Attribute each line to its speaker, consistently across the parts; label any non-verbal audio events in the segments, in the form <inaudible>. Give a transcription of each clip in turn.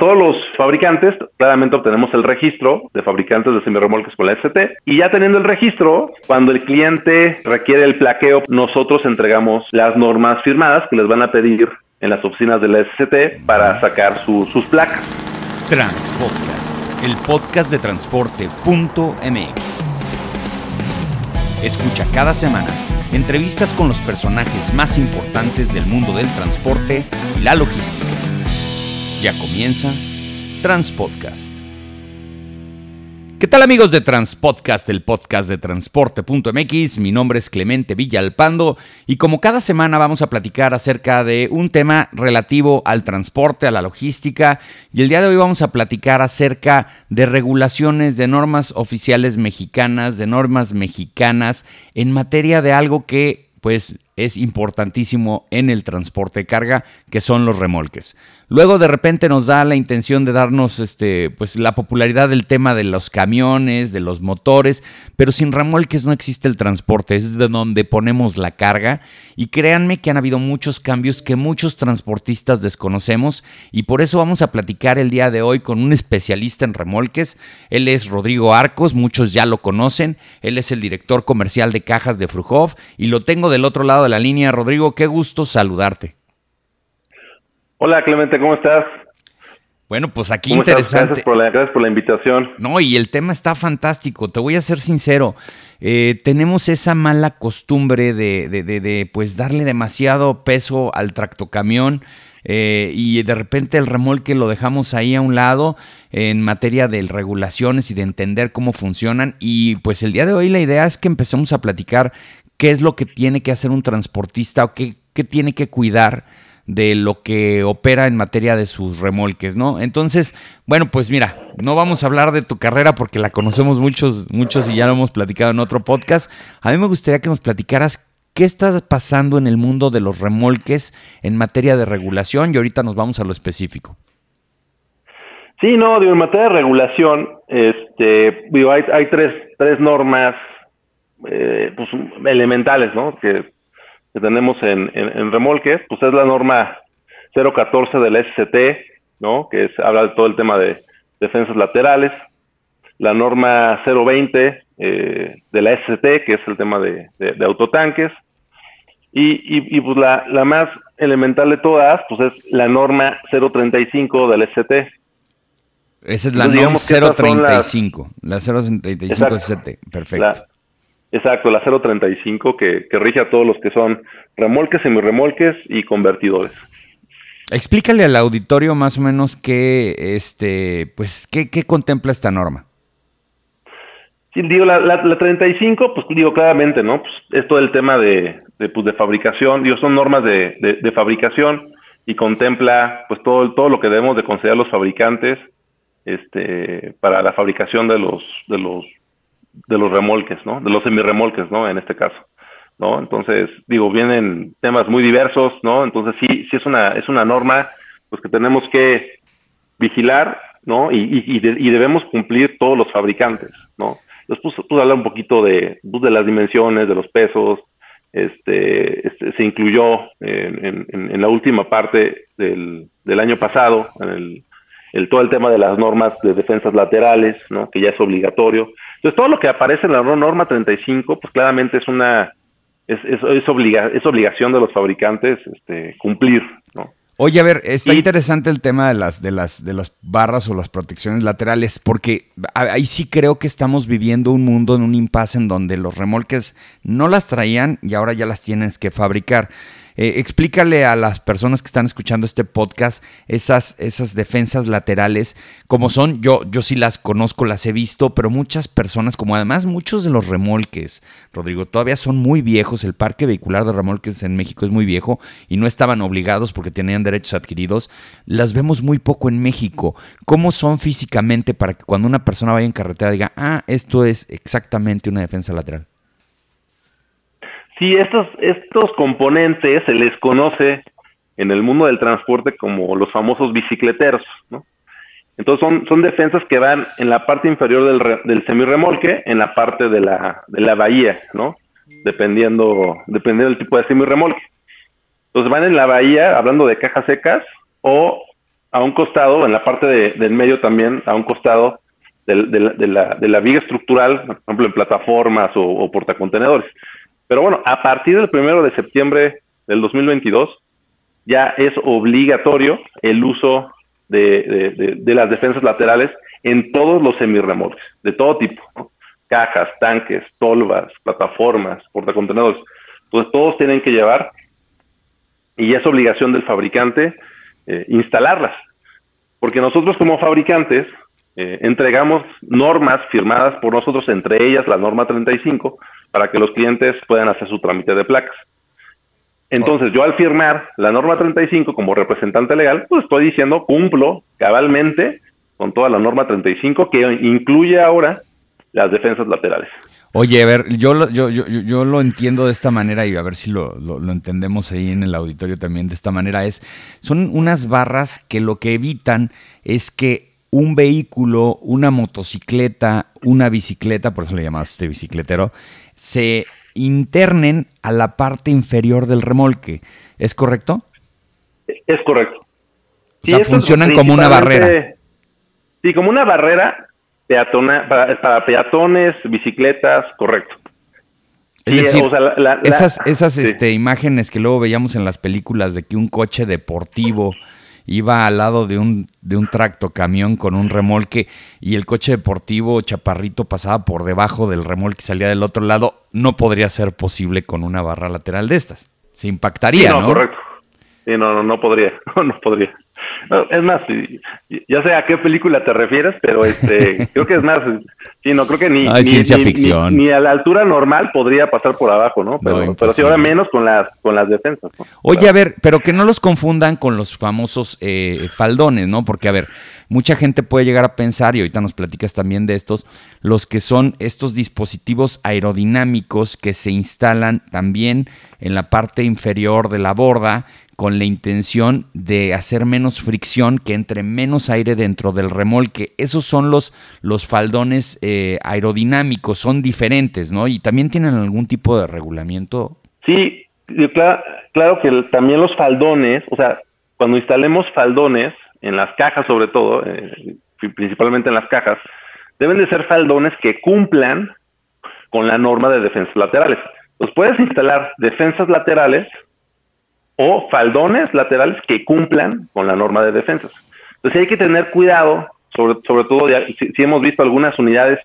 Speaker 1: Todos los fabricantes, claramente obtenemos el registro de fabricantes de semirremolques con la ST y ya teniendo el registro, cuando el cliente requiere el plaqueo, nosotros entregamos las normas firmadas que les van a pedir en las oficinas de la ST para sacar sus placas.
Speaker 2: Transpodcast, el podcast de transporte.mx. Escucha cada semana entrevistas con los personajes más importantes del mundo del transporte y la logística. Ya comienza Transpodcast. ¿Qué tal amigos de Transpodcast, el podcast de transporte.mx? Mi nombre es Clemente Villalpando y como cada semana vamos a platicar acerca de un tema relativo al transporte, a la logística y el día de hoy vamos a platicar acerca de regulaciones, de normas oficiales mexicanas, de normas mexicanas en materia de algo que pues es importantísimo en el transporte de carga, que son los remolques. Luego de repente nos da la intención de darnos este, pues, la popularidad del tema de los camiones, de los motores, pero sin remolques no existe el transporte, es de donde ponemos la carga. Y créanme que han habido muchos cambios que muchos transportistas desconocemos y por eso vamos a platicar el día de hoy con un especialista en remolques. Él es Rodrigo Arcos, muchos ya lo conocen, él es el director comercial de cajas de Frujov y lo tengo del otro lado de la línea. Rodrigo, qué gusto saludarte.
Speaker 1: Hola Clemente, ¿cómo estás?
Speaker 2: Bueno, pues aquí interesante.
Speaker 1: Gracias por, la, invitación.
Speaker 2: No, y el tema está fantástico. Te voy a ser sincero. Eh, tenemos esa mala costumbre de, de, de, pues darle demasiado peso al tractocamión eh, y de repente el remolque lo dejamos ahí a un lado en materia de regulaciones y de entender cómo funcionan. Y pues el día de hoy la idea es que empecemos a platicar qué es lo que tiene que hacer un transportista o qué, qué tiene que cuidar de lo que opera en materia de sus remolques, ¿no? Entonces, bueno, pues mira, no vamos a hablar de tu carrera porque la conocemos muchos, muchos y ya lo hemos platicado en otro podcast. A mí me gustaría que nos platicaras qué está pasando en el mundo de los remolques en materia de regulación y ahorita nos vamos a lo específico.
Speaker 1: Sí, no, digo, en materia de regulación, este, digo, hay, hay tres, tres normas eh, pues, elementales, ¿no? Que que tenemos en, en, remolques, pues es la norma 014 del SCT, ¿no? Que es, habla de todo el tema de defensas laterales. La norma 020 eh, de la SCT, que es el tema de, de, autotanques. Y, y, pues la, la, más elemental de todas, pues es la norma 035 del SCT.
Speaker 2: Esa es la norma 035, la 035 SCT, perfecto.
Speaker 1: Exacto, la 035 que, que rige a todos los que son remolques, semirremolques y convertidores.
Speaker 2: Explícale al auditorio más o menos qué, este, pues, qué, qué contempla esta norma.
Speaker 1: Sí, digo, la, la, 35, pues digo claramente, ¿no? Pues es todo el tema de, de, pues, de fabricación, digo, son normas de, de, de, fabricación y contempla pues todo, todo lo que debemos de considerar los fabricantes este, para la fabricación de los, de los de los remolques, ¿no? De los semirremolques, ¿no? En este caso, ¿no? Entonces, digo, vienen temas muy diversos, ¿no? Entonces sí, sí es una, es una norma, pues que tenemos que vigilar, ¿no? Y, y, debemos cumplir todos los fabricantes, ¿no? Después puse hablar un poquito de, pues, de las dimensiones, de los pesos, este, este se incluyó en, en, en, la última parte del, del año pasado, en el, el, todo el tema de las normas de defensas laterales, ¿no? que ya es obligatorio. Entonces, todo lo que aparece en la norma 35, pues claramente es una es, es, obliga, es obligación de los fabricantes este, cumplir, ¿no?
Speaker 2: Oye, a ver, está interesante el tema de las, de, las, de las barras o las protecciones laterales, porque ahí sí creo que estamos viviendo un mundo en un impasse en donde los remolques no las traían y ahora ya las tienes que fabricar. Eh, explícale a las personas que están escuchando este podcast esas, esas defensas laterales, como son, yo, yo sí las conozco, las he visto, pero muchas personas, como además muchos de los remolques, Rodrigo, todavía son muy viejos, el parque vehicular de remolques en México es muy viejo y no estaban obligados porque tenían derechos adquiridos, las vemos muy poco en México. ¿Cómo son físicamente para que cuando una persona vaya en carretera diga, ah, esto es exactamente una defensa lateral?
Speaker 1: Sí, estos, estos componentes se les conoce en el mundo del transporte como los famosos bicicleteros, ¿no? Entonces son, son defensas que van en la parte inferior del, del semirremolque, en la parte de la, de la bahía, ¿no? Dependiendo, dependiendo del tipo de semirremolque. Entonces van en la bahía, hablando de cajas secas, o a un costado, en la parte del medio también, a un costado de, la, de, la, viga estructural, por ejemplo, en plataformas o portacontenedores. Pero bueno, a partir del primero de septiembre del 2022, ya es obligatorio el uso de, las defensas laterales en todos los semirremolques, de todo tipo, cajas, tanques, tolvas, plataformas, portacontenedores. Entonces todos tienen que llevar y es obligación del fabricante eh, instalarlas. Porque nosotros como fabricantes eh, entregamos normas firmadas por nosotros, entre ellas la norma 35, para que los clientes puedan hacer su trámite de placas. Entonces, yo al firmar la norma 35 como representante legal, pues estoy diciendo cumplo cabalmente con toda la norma 35 que incluye ahora las defensas laterales.
Speaker 2: Oye, a ver, yo lo, yo, yo, yo lo entiendo de esta manera y a ver si lo, lo, entendemos ahí en el auditorio también de esta manera. Es, son unas barras que lo que evitan es que un vehículo, una motocicleta, una bicicleta, por eso le llamaste bicicletero, se internen a la parte inferior del remolque. ¿Es correcto?
Speaker 1: Es correcto.
Speaker 2: O sea, funcionan como una barrera.
Speaker 1: Sí, como una barrera peatona, para, peatones, bicicletas, correcto.
Speaker 2: Es decir, esas, esas este, imágenes que luego veíamos en las películas de que un coche deportivo iba al lado de un, de un tracto camión con un remolque y el coche deportivo chaparrito pasaba por debajo del remolque y salía del otro lado, no podría ser posible con una barra lateral de estas. Se impactaría, no,
Speaker 1: correcto. Sí, no, no, no podría, <laughs> no podría es más, ya sé a qué película te refieres, pero este, <laughs> creo que es más, sí, no creo que ni,
Speaker 2: ciencia ficción.
Speaker 1: Ni, a la altura normal podría pasar por abajo, ¿no? Pero, pero sí, ahora menos con las, con las defensas.
Speaker 2: Oye, a ver, pero que no los confundan con los famosos eh, faldones, ¿no? Porque, a ver, mucha gente puede llegar a pensar, y ahorita nos platicas también de estos, los que son estos dispositivos aerodinámicos que se instalan también en la parte inferior de la borda, con la intención de hacer menos fricción, que entre menos aire dentro del remolque. Esos son los, los faldones eh, aerodinámicos, son diferentes, ¿no? Y también tienen algún tipo de regulamiento.
Speaker 1: Sí, claro, claro que también los faldones, o sea, cuando instalemos faldones, en las cajas sobre todo, eh, principalmente en las cajas, deben de ser faldones que cumplan con la norma de defensas laterales. Los puedes instalar defensas laterales o faldones laterales que cumplan con la norma de defensas. Entonces hay que tener cuidado, sobre, sobre todo si, hemos visto algunas unidades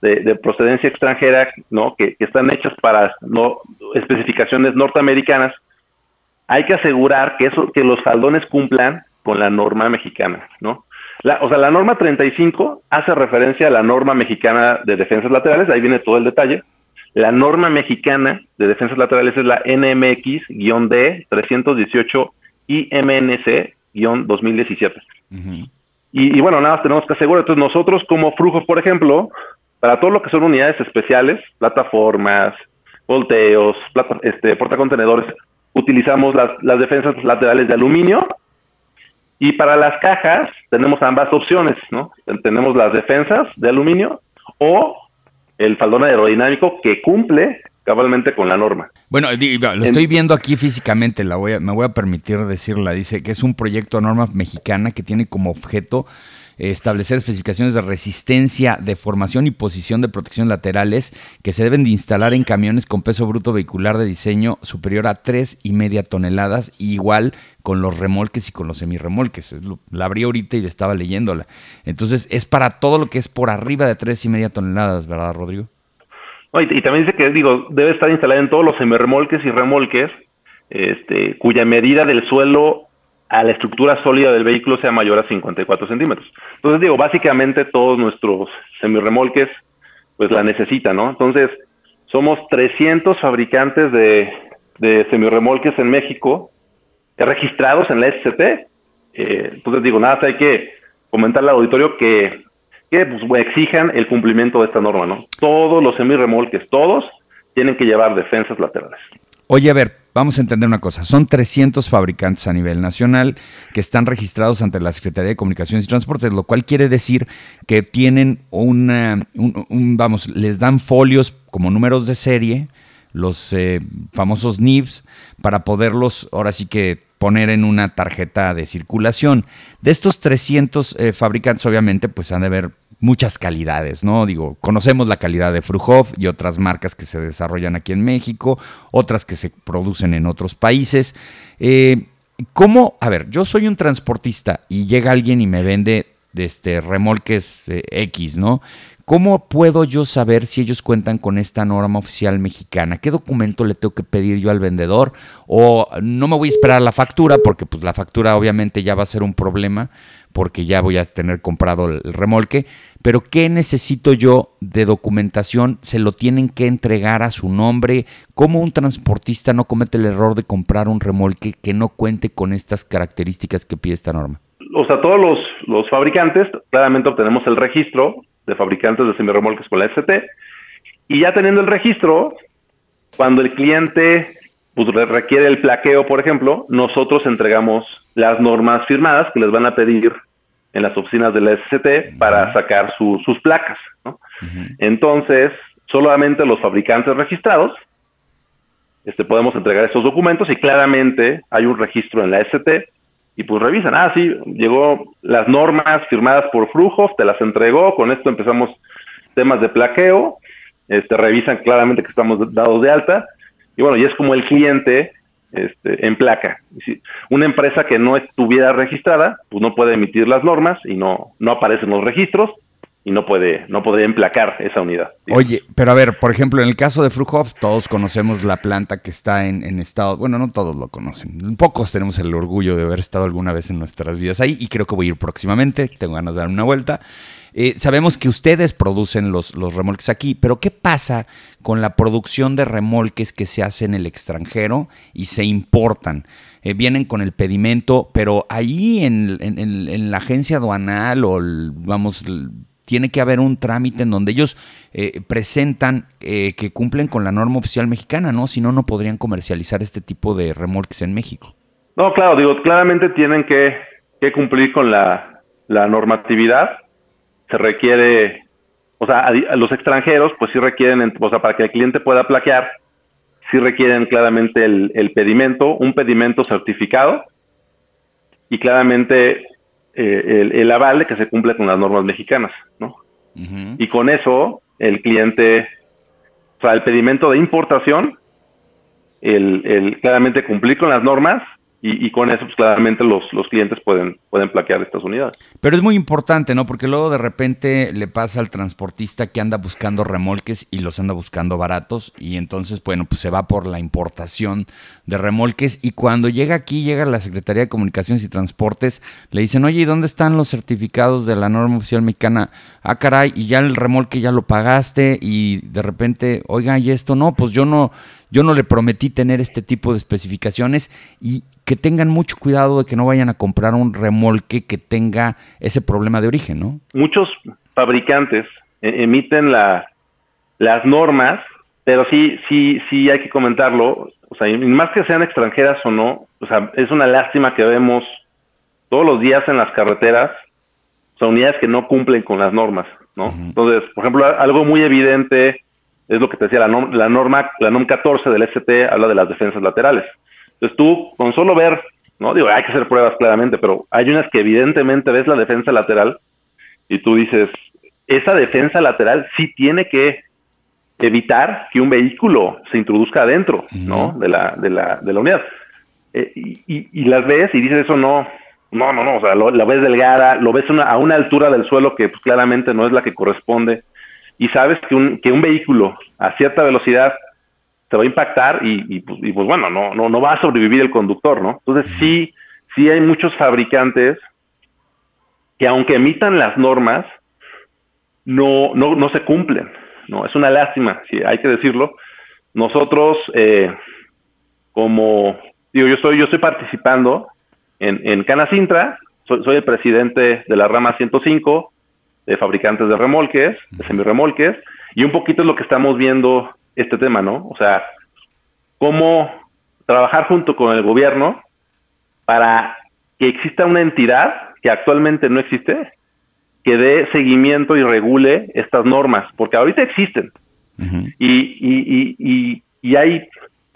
Speaker 1: de, procedencia extranjera ¿no? Que, están hechas para no, especificaciones norteamericanas, hay que asegurar que, eso, que los faldones cumplan con la norma mexicana. ¿no? o sea, la norma 35 hace referencia a la norma mexicana de defensas laterales, ahí viene todo el detalle, la norma mexicana de defensas laterales es la NMX-D 318 IMNC-2017. y, bueno, nada más tenemos que asegurar. Entonces, nosotros como Frujo, por ejemplo, para todo lo que son unidades especiales, plataformas, volteos, este, portacontenedores, utilizamos las, las defensas laterales de aluminio y para las cajas tenemos ambas opciones, ¿no? Tenemos las defensas de aluminio o el faldón aerodinámico que cumple cabalmente con la norma.
Speaker 2: Bueno, lo estoy viendo aquí físicamente, la voy me voy a permitir decirla. Dice que es un proyecto de norma mexicana que tiene como objeto establecer especificaciones de resistencia, deformación y posición de protección laterales que se deben de instalar en camiones con peso bruto vehicular de diseño superior a tres y media toneladas, igual con los remolques y con los semirremolques. La abrí ahorita y estaba leyéndola. Entonces es para todo lo que es por arriba de tres y media toneladas, ¿verdad, Rodrigo?
Speaker 1: y, también dice que digo debe estar instalada en todos los semirremolques y remolques, este, cuya medida del suelo a la estructura sólida del vehículo sea mayor a 54 centímetros. Entonces, digo, básicamente todos nuestros semirremolques, pues la necesitan, ¿no? Entonces, somos 300 fabricantes de, semirremolques en México registrados en la SCP. Eh, entonces, digo, nada, hay que comentarle al auditorio que, que pues, exijan el cumplimiento de esta norma, ¿no? Todos los semirremolques, todos, tienen que llevar defensas laterales.
Speaker 2: Oye, a ver, vamos a entender una cosa. Son 300 fabricantes a nivel nacional que están registrados ante la Secretaría de Comunicaciones y Transportes, lo cual quiere decir que tienen una, un, vamos, les dan folios como números de serie los eh, famosos NIBs, para poderlos ahora sí que poner en una tarjeta de circulación. De estos 300 eh, fabricantes, obviamente, pues han de haber muchas calidades, ¿no? Digo, conocemos la calidad de Frujov y otras marcas que se desarrollan aquí en México, otras que se producen en otros países. Eh, ¿Cómo? A ver, yo soy un transportista y llega alguien y me vende este, remolques eh, X, ¿no? ¿Cómo puedo yo saber si ellos cuentan con esta norma oficial mexicana? ¿Qué documento le tengo que pedir yo al vendedor? O no me voy a esperar la factura, porque pues la factura obviamente ya va a ser un problema, porque ya voy a tener comprado el remolque. Pero ¿qué necesito yo de documentación? ¿Se lo tienen que entregar a su nombre? ¿Cómo un transportista no comete el error de comprar un remolque que no cuente con estas características que pide esta norma?
Speaker 1: O sea, todos los, fabricantes claramente obtenemos el registro de fabricantes de semirremolques con la ST. Y ya teniendo el registro, cuando el cliente pues, requiere el plaqueo, por ejemplo, nosotros entregamos las normas firmadas que les van a pedir en las oficinas de la SCT para sacar sus placas. Entonces, solamente los fabricantes registrados este, podemos entregar estos documentos y claramente hay un registro en la ST y pues revisan, ah, sí, llegó las normas firmadas por Frujov, te las entregó, con esto empezamos temas de plaqueo, este, revisan claramente que estamos dados de alta, y bueno, y es como el cliente este, en placa. Una empresa que no estuviera registrada, pues no puede emitir las normas y no, no aparecen los registros, y no puede, no podría emplacar esa unidad.
Speaker 2: Oye, pero a ver, por ejemplo, en el caso de Frujov, todos conocemos la planta que está en, estado, bueno, no todos lo conocen, pocos tenemos el orgullo de haber estado alguna vez en nuestras vidas ahí y creo que voy a ir próximamente, tengo ganas de dar una vuelta. Eh, sabemos que ustedes producen los, los remolques aquí, pero ¿qué pasa con la producción de remolques que se hace en el extranjero y se importan? Eh, vienen con el pedimento, pero ahí en, en la agencia aduanal o, vamos, tiene que haber un trámite en donde ellos eh, presentan eh, que cumplen con la norma oficial mexicana, ¿no? Si no, no podrían comercializar este tipo de remolques en México.
Speaker 1: No, claro, digo, claramente tienen que, cumplir con la, normatividad. Se requiere, o sea, los extranjeros, pues sí requieren, o sea, para que el cliente pueda plaquear, sí requieren claramente el, el pedimento, un pedimento certificado y claramente eh, el, aval de que se cumple con las normas mexicanas, ¿no? Y con eso, el cliente, o sea, el pedimento de importación, el, el claramente cumplir con las normas y, con eso, pues claramente los, los clientes pueden, pueden plaquear estas unidades.
Speaker 2: Pero es muy importante, ¿no? Porque luego de repente le pasa al transportista que anda buscando remolques y los anda buscando baratos y entonces, bueno, pues se va por la importación de remolques y cuando llega aquí, llega la Secretaría de Comunicaciones y Transportes, le dicen, oye, ¿y dónde están los certificados de la norma oficial mexicana? Ah, caray, y ya el remolque ya lo pagaste y de repente, oiga, ¿y esto no? Pues yo no yo no le prometí tener este tipo de especificaciones y que tengan mucho cuidado de que no vayan a comprar un remolque que tenga ese problema de origen, ¿no?
Speaker 1: Muchos fabricantes eh, emiten la, las normas, pero sí, sí, sí hay que comentarlo, o sea, más que sean extranjeras o no, o sea, es una lástima que vemos todos los días en las carreteras, son unidades que no cumplen con las normas, ¿no? Entonces, por ejemplo, algo muy evidente es lo que te decía la, la norma, la NOM 14 del ST habla de las defensas laterales. Entonces tú, con solo ver, no digo, hay que hacer pruebas claramente, pero hay unas que evidentemente ves la defensa lateral y tú dices, esa defensa lateral sí tiene que evitar que un vehículo se introduzca adentro, ¿no? De la, de la, de la unidad. Eh, y, las ves y dices eso no, no, no, no, o sea, lo, la ves delgada, lo ves a una altura del suelo que pues, claramente no es la que corresponde y sabes que un, que un vehículo a cierta velocidad te va a impactar y, pues, y, pues, bueno, no, no, no va a sobrevivir el conductor, ¿no? Entonces sí, sí hay muchos fabricantes que aunque emitan las normas, no, no, no se cumplen, ¿no? Es una lástima, sí, hay que decirlo. Nosotros, eh, como, digo, yo estoy, yo estoy participando en, en Canacintra, soy, soy el presidente de la rama 105, de fabricantes de remolques, de semirremolques, y un poquito es lo que estamos viendo este tema, ¿no? O sea, cómo trabajar junto con el gobierno para que exista una entidad que actualmente no existe, que dé seguimiento y regule estas normas, porque ahorita existen. y, y, y, y hay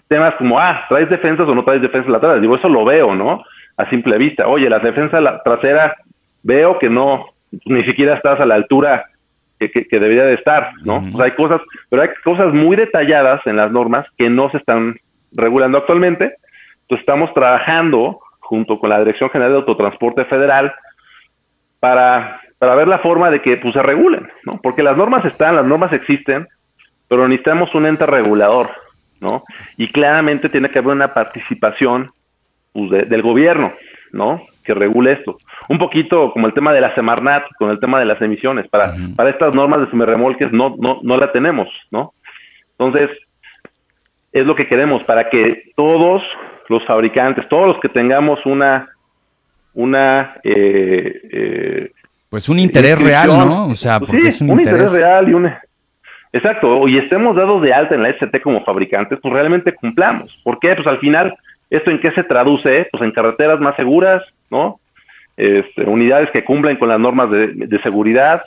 Speaker 1: temas como, ah, traes defensas o no traes defensas laterales. Digo, eso lo veo, ¿no? A simple vista. Oye, la defensa trasera, veo que no, ni siquiera estás a la altura que, que, debería de estar, ¿no? O sea, hay cosas, pero hay cosas muy detalladas en las normas que no se están regulando actualmente. Entonces estamos trabajando junto con la Dirección General de Autotransporte Federal para, para ver la forma de que pues, se regulen, ¿no? Porque las normas están, las normas existen, pero necesitamos un ente regulador, ¿no? Y claramente tiene que haber una participación pues, del gobierno, ¿no? Que regule esto. Un poquito como el tema de la Semarnat, con el tema de las emisiones. Para, para estas normas de semirremolques no, no, no la tenemos, ¿no? Entonces, es lo que queremos, para que todos los fabricantes, todos los que tengamos una, una
Speaker 2: eh, eh, pues un interés real, ¿no? O sea,
Speaker 1: porque es un, interés... real y un exacto, y estemos dados de alta en la ST como fabricantes, pues realmente cumplamos. ¿Por qué? Pues al final, ¿esto en qué se traduce? Pues en carreteras más seguras, ¿no? Este, unidades que cumplen con las normas de, seguridad,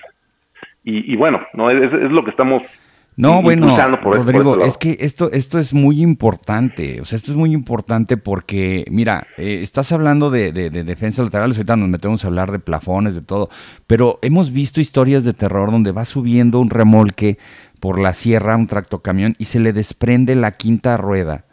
Speaker 1: y, bueno, no es, es, lo que estamos
Speaker 2: no, bueno, Rodrigo, es que esto, esto es muy importante. O sea, esto es muy importante porque, mira, eh, estás hablando de, de, de, defensa lateral, ahorita nos metemos a hablar de plafones, de todo, pero hemos visto historias de terror donde va subiendo un remolque por la sierra, un tractocamión, y se le desprende la quinta rueda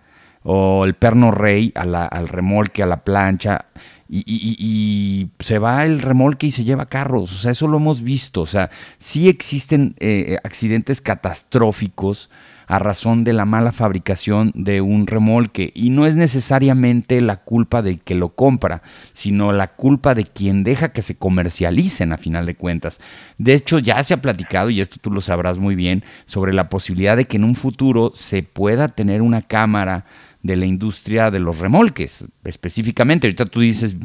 Speaker 2: o el perno rey a la, al remolque, a la plancha, y, se va el remolque y se lleva carros. O sea, eso lo hemos visto. O sea, sí existen eh, accidentes catastróficos a razón de la mala fabricación de un remolque. Y no es necesariamente la culpa de que lo compra, sino la culpa de quien deja que se comercialicen a final de cuentas. De hecho, ya se ha platicado, y esto tú lo sabrás muy bien, sobre la posibilidad de que en un futuro se pueda tener una cámara de la industria de los remolques, específicamente. Ahorita tú dices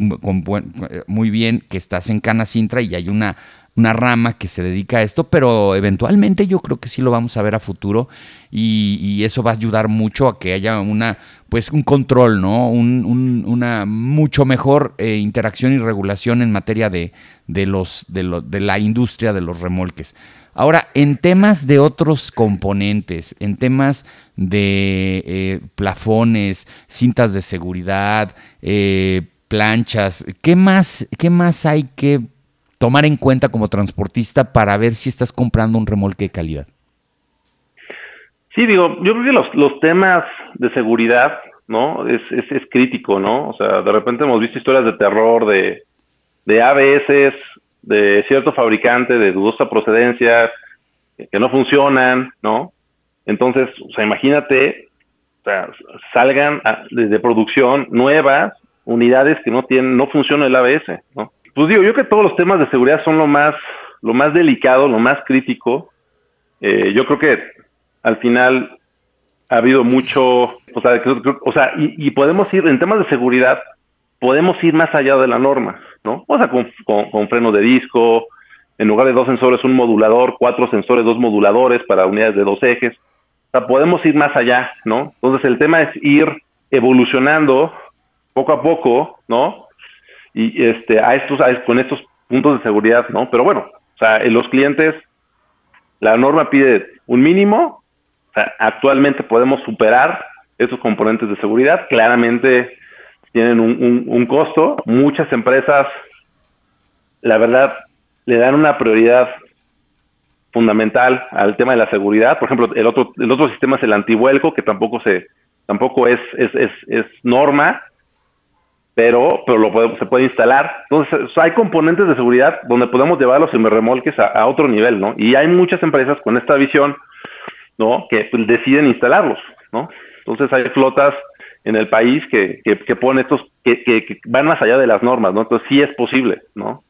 Speaker 2: muy bien que estás en Canacintra y hay una, una rama que se dedica a esto, pero eventualmente yo creo que sí lo vamos a ver a futuro y, eso va a ayudar mucho a que haya una, pues un control, ¿no? una mucho mejor eh, interacción y regulación en materia de, de, los, de, de la industria de los remolques. Ahora, en temas de otros componentes, en temas de eh, plafones, cintas de seguridad, eh, planchas, ¿qué más, ¿qué más hay que tomar en cuenta como transportista para ver si estás comprando un remolque de calidad?
Speaker 1: Sí, digo, yo creo que los, temas de seguridad, ¿no? Es, es, es, crítico, ¿no? O sea, de repente hemos visto historias de terror de, de ABS de cierto fabricante de dudosa procedencia que no funcionan, ¿no? Entonces, o sea, imagínate, o sea, salgan de, producción nuevas unidades que no tienen, no funciona el ABS, ¿no? Pues digo, yo que todos los temas de seguridad son lo más, lo más delicado, lo más crítico. Eh, yo creo que al final ha habido mucho, o sea, o sea y podemos ir en temas de seguridad, podemos ir más allá de la norma, ¿no? O sea, con, con, freno de disco, en lugar de dos sensores, un modulador, cuatro sensores, dos moduladores para unidades de dos ejes. O sea, podemos ir más allá, ¿no? Entonces el tema es ir evolucionando poco a poco, ¿no? Y este, a estos, con estos puntos de seguridad, ¿no? Pero bueno, o sea, en los clientes, la norma pide un mínimo, actualmente podemos superar esos componentes de seguridad, claramente tienen un, un, costo. Muchas empresas, la verdad, le dan una prioridad fundamental al tema de la seguridad. Por ejemplo, el otro, el otro sistema es el antivuelco, que tampoco se, tampoco es, es, es, es norma, pero, pero lo se puede instalar. Entonces, hay componentes de seguridad donde podemos llevar los remolques a, otro nivel, ¿no? Y hay muchas empresas con esta visión, ¿no? Que pues, deciden instalarlos, ¿no? Entonces hay flotas en el país que, que, que ponen estos, que, que, van más allá de las normas, ¿no? Entonces sí es posible, ¿no?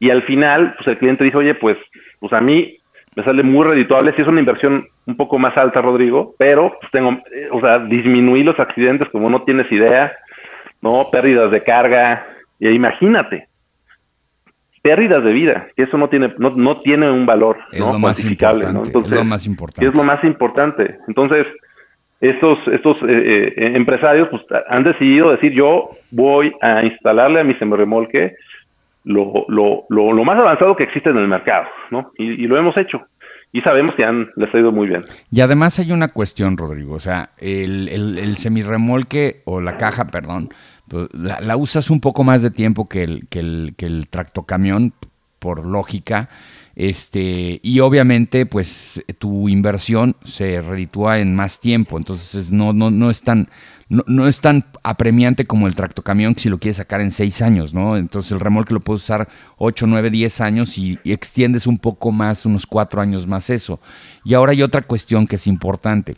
Speaker 1: Y al final, pues el cliente dice, oye, pues, pues a mí me sale muy redituable, si es una inversión un poco más alta, Rodrigo, pero pues tengo, eh, o sea, disminuir los accidentes como no tienes idea, ¿no? Pérdidas de carga, y imagínate, pérdidas de vida, que eso no tiene, no, no tiene un valor, ¿no?
Speaker 2: Cuantificable, ¿no? Entonces, es lo más importante.
Speaker 1: Es lo más importante. Entonces, estos, estos eh, eh, empresarios pues, han decidido decir yo voy a instalarle a mi semirremolque lo, lo, lo, lo, más avanzado que existe en el mercado, ¿no? Y, lo hemos hecho. y sabemos que han, les ha ido muy bien.
Speaker 2: Y además hay una cuestión, Rodrigo, o sea, el, el, semirremolque o la caja, perdón, pues, la, usas un poco más de tiempo que el, que el, que el tractocamión, por lógica, este, y obviamente, pues tu inversión se reditúa en más tiempo, entonces no, no, no es tan, no, tan apremiante como el tractocamión si lo quieres sacar en seis años, ¿no? Entonces el remolque lo puedes usar 8, 9, 10 años y, extiendes un poco más, unos cuatro años más eso. Y ahora hay otra cuestión que es importante.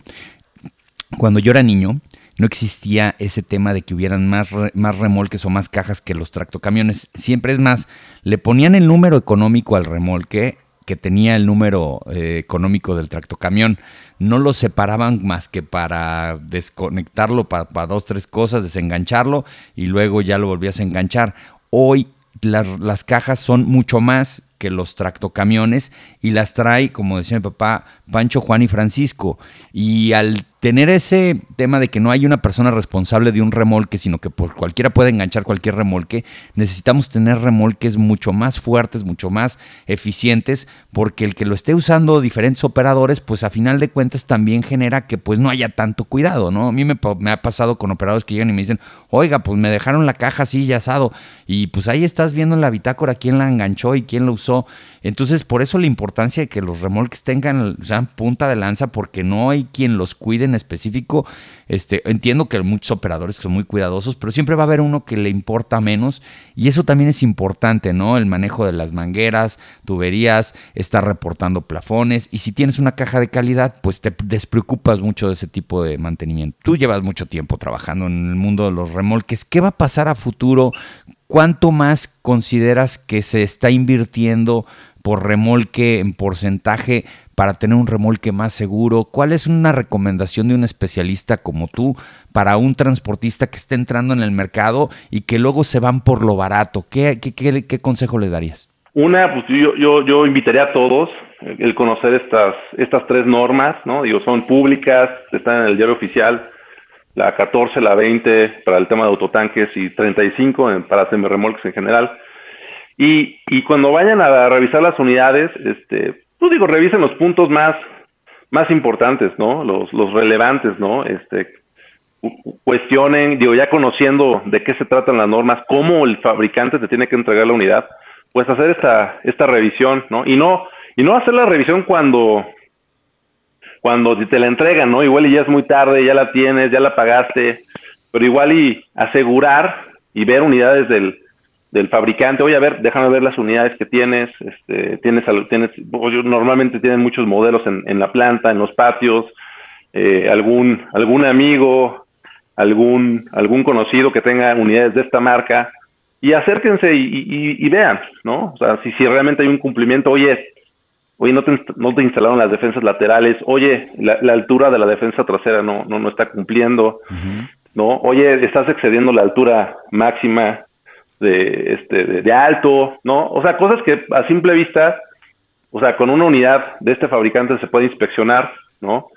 Speaker 2: Cuando yo era niño, no existía ese tema de que hubieran más, más remolques o más cajas que los tractocamiones. Siempre es más, le ponían el número económico al remolque que tenía el número eh, económico del tractocamión. No lo separaban más que para desconectarlo para, dos, tres cosas, desengancharlo y luego ya lo volvías a enganchar. Hoy las cajas son mucho más que los tractocamiones y las trae, como decía mi papá, Pancho, Juan y Francisco. Y al tener ese tema de que no hay una persona responsable de un remolque, sino que por cualquiera puede enganchar cualquier remolque, necesitamos tener remolques mucho más fuertes, mucho más eficientes, porque el que lo esté usando diferentes operadores, pues a final de cuentas también genera que pues no haya tanto cuidado, ¿no? A mí me, ha pasado con operadores que llegan y me dicen, oiga, pues me dejaron la caja así ya asado, y pues ahí estás viendo en la bitácora quién la enganchó y quién lo usó. Entonces, por eso la importancia de que los remolques tengan, punta de lanza, porque no hay quien los cuide en específico. Este, entiendo que hay muchos operadores que son muy cuidadosos, pero siempre va a haber uno que le importa menos. Y eso también es importante, ¿no? El manejo de las mangueras, tuberías, estar reportando plafones. Y si tienes una caja de calidad, pues te despreocupas mucho de ese tipo de mantenimiento. Tú llevas mucho tiempo trabajando en el mundo de los remolques. ¿Qué va a pasar a futuro? ¿Cuánto más consideras que se está invirtiendo por remolque en porcentaje para tener un remolque más seguro? ¿Cuál es una recomendación de un especialista como tú para un transportista que esté entrando en el mercado y que luego se van por lo barato? ¿Qué, consejo le darías?
Speaker 1: Una, pues yo, yo, yo invitaría a todos el conocer estas, estas tres normas, ¿no? Digo, son públicas, están en el diario oficial, la 14, la 20 para el tema de autotanques y 35 para remolques en general. Y, y cuando vayan a revisar las unidades, este, pues digo, revisen los puntos más, más importantes, ¿no? Los, los relevantes, ¿no? Este, cuestionen, digo, ya conociendo de qué se tratan las normas, cómo el fabricante te tiene que entregar la unidad, pues hacer esta, esta revisión, ¿no? Y no, y no hacer la revisión cuando, cuando te la entregan, ¿no? Igual y ya es muy tarde, ya la tienes, ya la pagaste, pero igual y asegurar y ver unidades del, del fabricante, oye, a ver, déjame ver las unidades que tienes, este, tienes, tienes normalmente tienen muchos modelos en, en la planta, en los patios, eh, algún, algún amigo, algún, algún conocido que tenga unidades de esta marca, y acérquense y, y, vean, ¿no? O sea, si, si realmente hay un cumplimiento, oye, oye, no te, no te instalaron las defensas laterales, oye, la, la altura de la defensa trasera no, no, no está cumpliendo, ¿no? Oye, estás excediendo la altura máxima, de, este, de, alto, ¿no? O sea, cosas que a simple vista, o sea, con una unidad de este fabricante se puede inspeccionar, ¿no?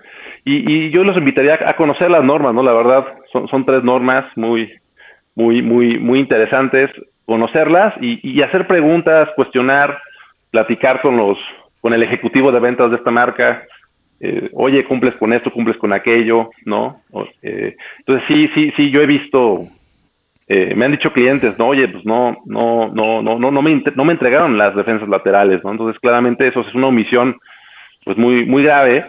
Speaker 1: Y, y yo los invitaría a conocer las normas, ¿no? La verdad, son, son tres normas muy, muy, muy, muy interesantes, conocerlas y, y hacer preguntas, cuestionar, platicar con los, con el ejecutivo de ventas de esta marca, eh, oye, cumples con esto, cumples con aquello, ¿no? Eh, entonces sí, sí, sí, yo he visto eh, me han dicho clientes, no, oye, pues no, no, no, no, no, no me, no me entregaron las defensas laterales, ¿no? Entonces, claramente eso es una omisión, pues muy, muy grave,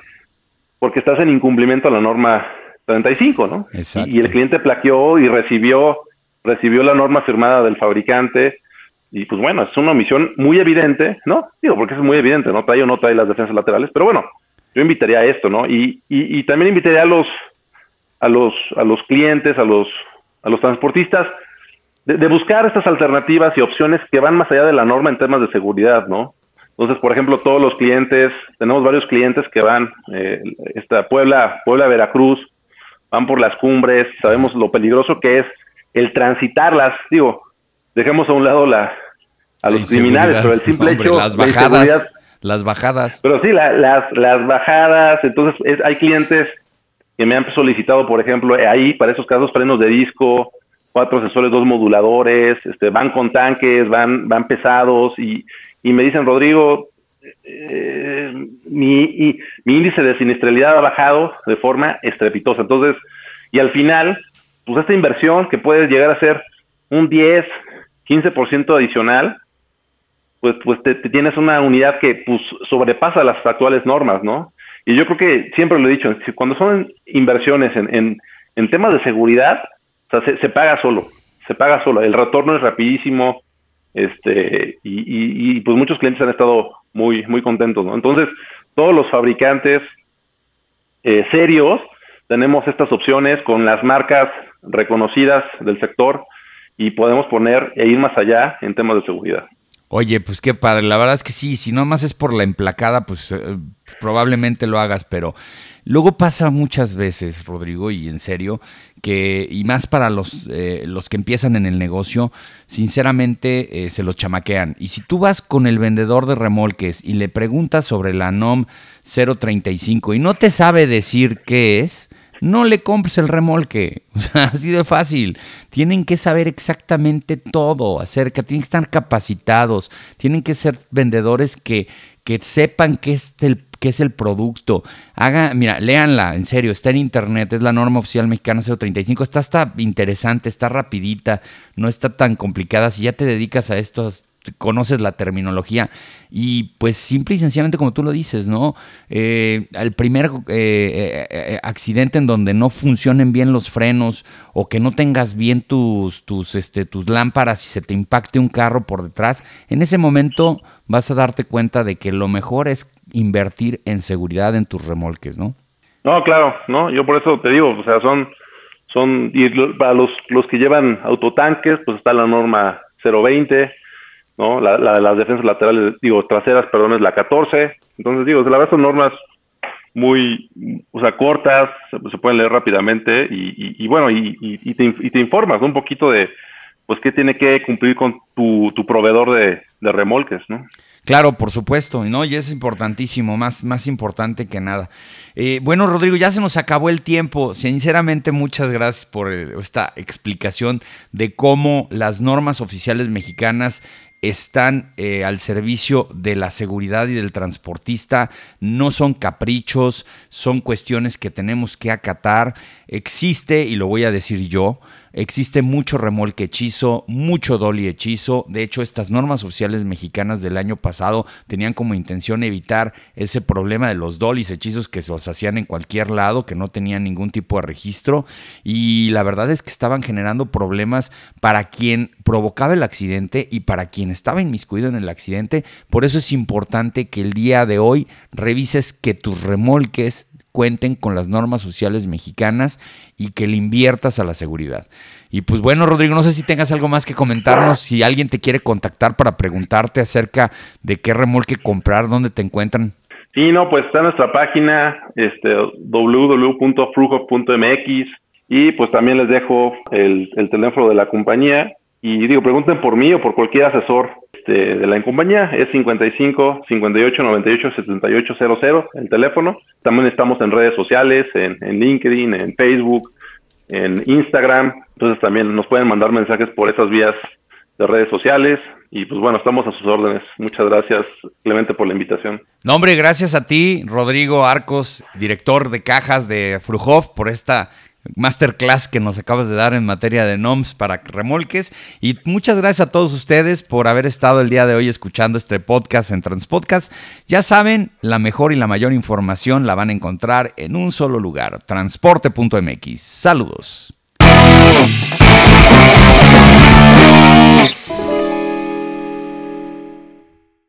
Speaker 1: porque estás en incumplimiento a la norma 35, ¿no? Exacto. Y, el cliente plaqueó y recibió, recibió la norma firmada del fabricante, y pues bueno, es una omisión muy evidente, ¿no? Digo, porque es muy evidente, ¿no? Trae o no trae las defensas laterales, pero bueno, yo invitaría a esto, ¿no? Y, y, y también invitaría a los, a los, a los clientes, a los a los transportistas de, buscar estas alternativas y opciones que van más allá de la norma en temas de seguridad, ¿no? Entonces, por ejemplo, todos los clientes, tenemos varios clientes que van, eh, esta Puebla, Puebla, Veracruz, van por las cumbres, sabemos lo peligroso que es el transitarlas, digo, dejemos a un lado la, a los criminales, pero el simple <laughs> hecho
Speaker 2: las bajadas, las bajadas.
Speaker 1: Pero sí, las, las bajadas, entonces hay clientes que me han solicitado, por ejemplo, ahí para esos casos frenos de disco, cuatro sensores, dos moduladores, este, van con tanques, van, van pesados y, y me dicen, Rodrigo, eh, mi, mi índice de siniestralidad ha bajado de forma estrepitosa. Entonces, y al final, pues esta inversión que puede llegar a ser un 10, 15% adicional, pues, pues te, tienes una unidad que pues, sobrepasa las actuales normas, ¿no? Y yo creo que siempre lo he dicho, cuando son inversiones en, en, en temas de seguridad, se, paga solo, se paga solo, el retorno es rapidísimo, este, y, y, pues muchos clientes han estado muy, muy contentos, ¿no? Entonces, todos los fabricantes eh, serios tenemos estas opciones con las marcas reconocidas del sector y podemos poner e ir más allá en temas de seguridad.
Speaker 2: Oye, pues qué padre. La verdad es que sí, si no más es por la emplacada, pues eh, probablemente lo hagas, pero luego pasa muchas veces, Rodrigo, y en serio, que, y más para los, eh, los que empiezan en el negocio, sinceramente eh, se los chamaquean. Y si tú vas con el vendedor de remolques y le preguntas sobre la NOM 035 y no te sabe decir qué es, no le compres el remolque. <laughs> O sea, así de fácil. Tienen que saber exactamente todo acerca, tienen que estar capacitados, tienen que ser vendedores que, que sepan qué es el qué es el producto. Haga, mira, léanla, en serio, está en internet, es la norma oficial mexicana 035, está hasta interesante, está rapidita, no está tan complicada. Si ya te dedicas a estos conoces la terminología y pues simple y sencillamente como tú lo dices, ¿no? Eh, el primer eh, eh, accidente en donde no funcionen bien los frenos o que no tengas bien tus, tus, este, tus lámparas y se te impacte un carro por detrás, en ese momento vas a darte cuenta de que lo mejor es invertir en seguridad en tus remolques, ¿no?
Speaker 1: No, claro, no, yo por eso te digo, o sea, son, son, y para los, los que llevan autotanques, pues está la norma 020, ¿no? La, la, las defensas laterales, digo, traseras, perdón, es la 14. Entonces, digo, la verdad son normas muy, o sea, cortas, se, pueden leer rápidamente y, y, bueno, y, te, y te informas un poquito de, pues, qué tiene que cumplir con tu, proveedor de, de remolques, ¿no?
Speaker 2: Claro, por supuesto, ¿no? Y es importantísimo, más, más importante que nada. Eh, bueno, Rodrigo, ya se nos acabó el tiempo. Sinceramente, muchas gracias por eh, esta explicación de cómo las normas oficiales mexicanas están eh, al servicio de la seguridad y del transportista, no son caprichos, son cuestiones que tenemos que acatar. Existe, y lo voy a decir yo, Existe mucho remolque hechizo, mucho dolly hechizo. De hecho, estas normas oficiales mexicanas del año pasado tenían como intención evitar ese problema de los dolis hechizos que se los hacían en cualquier lado, que no tenían ningún tipo de registro. Y la verdad es que estaban generando problemas para quien provocaba el accidente y para quien estaba inmiscuido en el accidente. Por eso es importante que el día de hoy revises que tus remolques cuenten con las normas sociales mexicanas y que le inviertas a la seguridad. Y pues bueno, Rodrigo, no sé si tengas algo más que comentarnos, si alguien te quiere contactar para preguntarte acerca de qué remolque comprar, dónde te encuentran.
Speaker 1: Sí, no, pues está nuestra página, este, www.frujo.mx y pues también les dejo el teléfono de la compañía y digo, pregunten por mí o por cualquier asesor este, de la compañía. Es 55 58 98 78 00 el teléfono. También estamos en redes sociales, en, en LinkedIn, en Facebook, en Instagram. Entonces también nos pueden mandar mensajes por esas vías de redes sociales. Y pues bueno, estamos a sus órdenes. Muchas gracias, Clemente, por la invitación.
Speaker 2: No, hombre, gracias a ti, Rodrigo Arcos, director de cajas de Frujov, por esta masterclass que nos acabas de dar en materia de NOMS para remolques. Y muchas gracias a todos ustedes por haber estado el día de hoy escuchando este podcast en Transpodcast. Ya saben, la mejor y la mayor información la van a encontrar en un solo lugar, transporte.mx. Saludos.